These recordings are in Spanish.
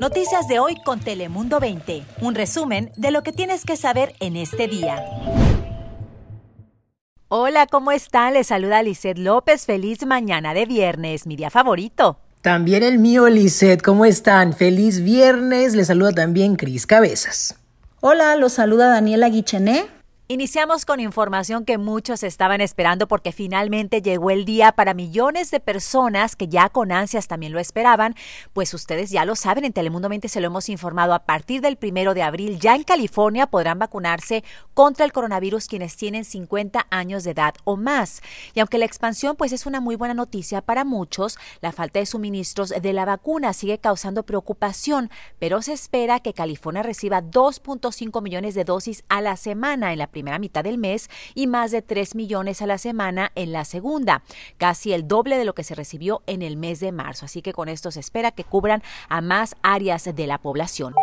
Noticias de hoy con Telemundo 20. Un resumen de lo que tienes que saber en este día. Hola, ¿cómo están? Les saluda Lizeth López. Feliz mañana de viernes, mi día favorito. También el mío, Lizeth. ¿Cómo están? Feliz viernes. Les saluda también Cris Cabezas. Hola, los saluda Daniela Guichené. Iniciamos con información que muchos estaban esperando porque finalmente llegó el día para millones de personas que ya con ansias también lo esperaban, pues ustedes ya lo saben, en Telemundo 20 se lo hemos informado, a partir del primero de abril ya en California podrán vacunarse contra el coronavirus quienes tienen 50 años de edad o más. Y aunque la expansión pues es una muy buena noticia para muchos, la falta de suministros de la vacuna sigue causando preocupación, pero se espera que California reciba 2.5 millones de dosis a la semana en la primera mitad del mes y más de 3 millones a la semana en la segunda, casi el doble de lo que se recibió en el mes de marzo. Así que con esto se espera que cubran a más áreas de la población.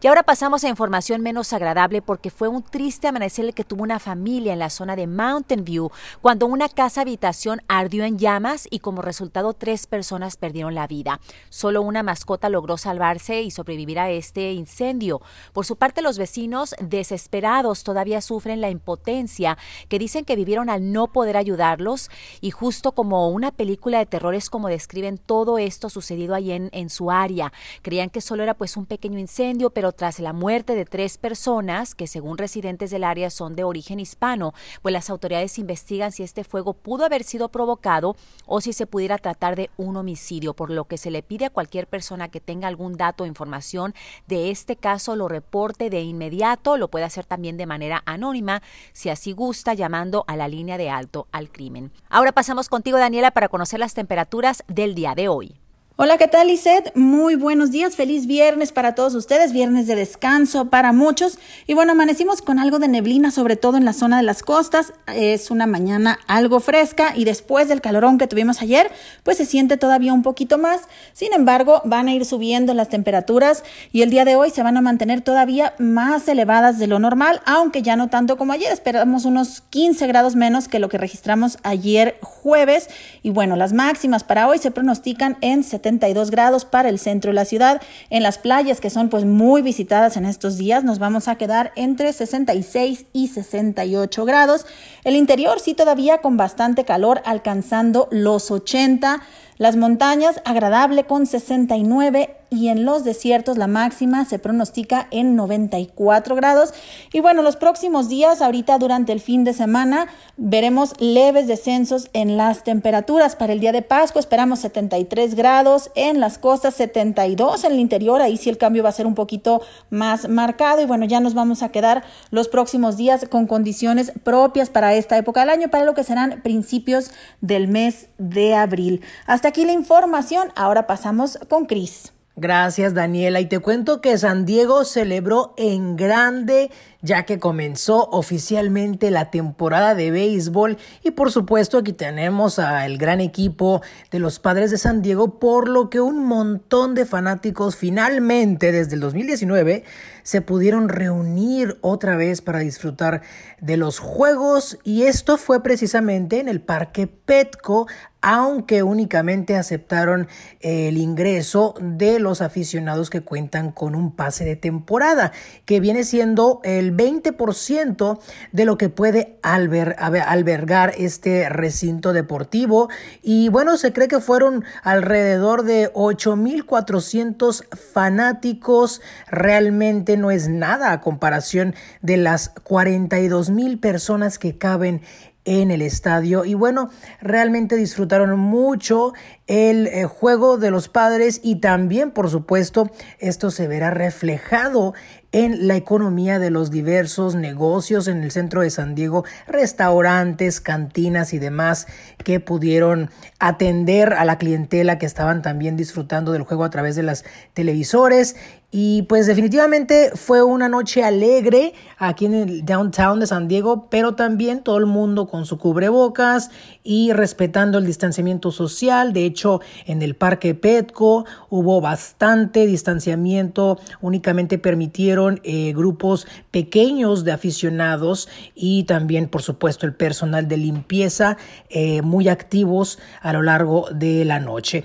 Y ahora pasamos a información menos agradable porque fue un triste amanecer el que tuvo una familia en la zona de Mountain View cuando una casa habitación ardió en llamas y como resultado tres personas perdieron la vida. Solo una mascota logró salvarse y sobrevivir a este incendio. Por su parte, los vecinos desesperados todavía sufren la impotencia que dicen que vivieron al no poder ayudarlos y justo como una película de terror es como describen todo esto sucedido ahí en, en su área. Creían que solo era pues un pequeño incendio pero tras la muerte de tres personas, que según residentes del área son de origen hispano, pues las autoridades investigan si este fuego pudo haber sido provocado o si se pudiera tratar de un homicidio, por lo que se le pide a cualquier persona que tenga algún dato o información de este caso lo reporte de inmediato, lo puede hacer también de manera anónima, si así gusta, llamando a la línea de alto al crimen. Ahora pasamos contigo, Daniela, para conocer las temperaturas del día de hoy. Hola, ¿qué tal, Lisette? Muy buenos días, feliz viernes para todos ustedes, viernes de descanso para muchos. Y bueno, amanecimos con algo de neblina, sobre todo en la zona de las costas. Es una mañana algo fresca y después del calorón que tuvimos ayer, pues se siente todavía un poquito más. Sin embargo, van a ir subiendo las temperaturas y el día de hoy se van a mantener todavía más elevadas de lo normal, aunque ya no tanto como ayer. Esperamos unos 15 grados menos que lo que registramos ayer jueves. Y bueno, las máximas para hoy se pronostican en 70 72 grados para el centro de la ciudad. En las playas que son pues muy visitadas en estos días nos vamos a quedar entre 66 y 68 grados. El interior sí todavía con bastante calor alcanzando los 80 las montañas agradable con 69 y en los desiertos la máxima se pronostica en 94 grados. Y bueno, los próximos días, ahorita durante el fin de semana, veremos leves descensos en las temperaturas. Para el día de Pascua esperamos 73 grados, en las costas 72, en el interior, ahí sí el cambio va a ser un poquito más marcado. Y bueno, ya nos vamos a quedar los próximos días con condiciones propias para esta época del año, para lo que serán principios del mes de abril. Hasta aquí la información. Ahora pasamos con Cris. Gracias, Daniela. Y te cuento que San Diego celebró en grande ya que comenzó oficialmente la temporada de béisbol y por supuesto aquí tenemos al gran equipo de los Padres de San Diego por lo que un montón de fanáticos finalmente desde el 2019 se pudieron reunir otra vez para disfrutar de los juegos y esto fue precisamente en el Parque Petco aunque únicamente aceptaron el ingreso de los aficionados que cuentan con un pase de temporada, que viene siendo el 20% de lo que puede albergar este recinto deportivo. Y bueno, se cree que fueron alrededor de 8.400 fanáticos. Realmente no es nada a comparación de las 42.000 personas que caben en el estadio. Y bueno, realmente disfrutaron mucho el eh, juego de los padres y también por supuesto esto se verá reflejado en la economía de los diversos negocios en el centro de San Diego, restaurantes, cantinas y demás que pudieron atender a la clientela que estaban también disfrutando del juego a través de las televisores y pues definitivamente fue una noche alegre aquí en el downtown de San Diego, pero también todo el mundo con su cubrebocas y respetando el distanciamiento social. De hecho, en el parque Petco hubo bastante distanciamiento, únicamente permitieron eh, grupos pequeños de aficionados y también, por supuesto, el personal de limpieza eh, muy activos a lo largo de la noche.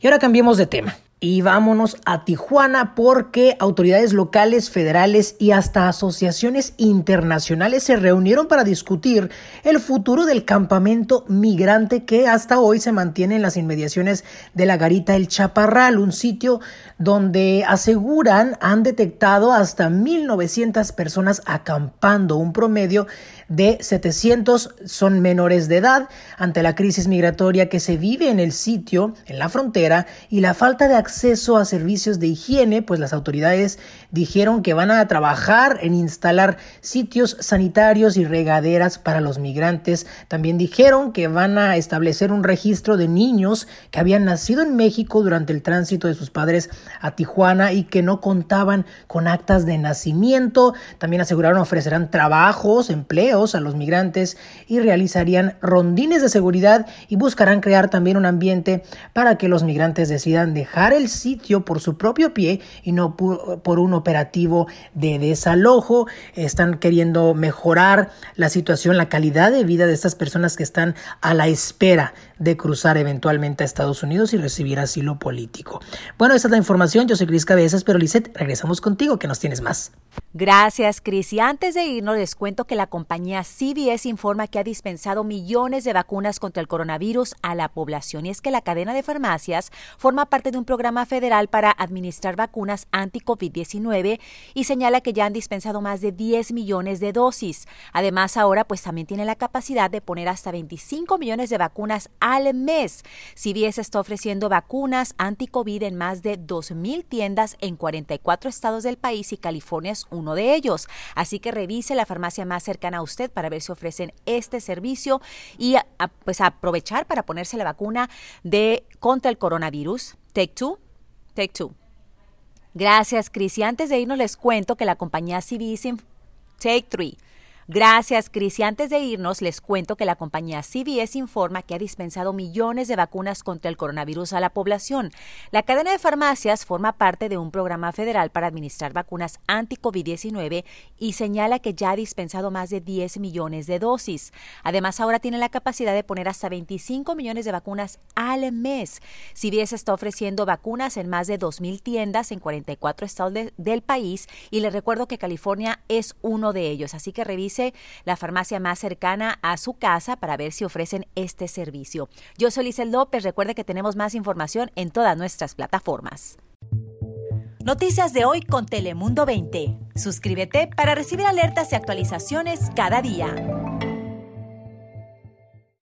Y ahora cambiemos de tema. Y vámonos a Tijuana porque autoridades locales, federales y hasta asociaciones internacionales se reunieron para discutir el futuro del campamento migrante que hasta hoy se mantiene en las inmediaciones de la garita El Chaparral, un sitio donde aseguran han detectado hasta 1.900 personas acampando, un promedio de 700 son menores de edad. Ante la crisis migratoria que se vive en el sitio, en la frontera y la falta de acceso a servicios de higiene, pues las autoridades dijeron que van a trabajar en instalar sitios sanitarios y regaderas para los migrantes. También dijeron que van a establecer un registro de niños que habían nacido en México durante el tránsito de sus padres a Tijuana y que no contaban con actas de nacimiento. También aseguraron ofrecerán trabajos, empleos a los migrantes y realizarían rondines de seguridad y buscarán crear también un ambiente para que los migrantes decidan dejar el sitio por su propio pie y no por, un operativo de desalojo. Están queriendo mejorar la situación, la calidad de vida de estas personas que están a la espera de cruzar eventualmente a Estados Unidos y recibir asilo político. Bueno, esta es la información. Yo soy Cris Cabezas, pero Lisette, regresamos contigo, que nos tienes más. Gracias, Cris. Y antes de irnos, les cuento que la compañía CBS informa que ha dispensado millones de vacunas contra el coronavirus a la población. Y es que la cadena de farmacias forma parte de un programa federal para administrar vacunas anti-COVID-19 y señala que ya han dispensado más de 10 millones de dosis. Además, ahora pues también tiene la capacidad de poner hasta 25 millones de vacunas al mes. CBS está ofreciendo vacunas anti-COVID en más de 2.000 tiendas en 44 estados del país y California es uno de ellos. Así que revise la farmacia más cercana a usted para ver si ofrecen este servicio y pues aprovechar para ponerse la vacuna de contra el coronavirus. Take two. Take two. Gracias, Cris. Y antes de irnos les cuento que la compañía CBS Take three Gracias, Cris. Y antes de irnos, les cuento que la compañía CBS informa que ha dispensado millones de vacunas contra el coronavirus a la población. La cadena de farmacias forma parte de un programa federal para administrar vacunas anti-COVID-19 y señala que ya ha dispensado más de 10 millones de dosis. Además, ahora tiene la capacidad de poner hasta 25 millones de vacunas al mes. CBS está ofreciendo vacunas en más de 2.000 tiendas en 44 estados del país y les recuerdo que California es uno de ellos. Así que la farmacia más cercana a su casa para ver si ofrecen este servicio. Yo soy Lizel López. Recuerde que tenemos más información en todas nuestras plataformas. Noticias de hoy con Telemundo 20. Suscríbete para recibir alertas y actualizaciones cada día.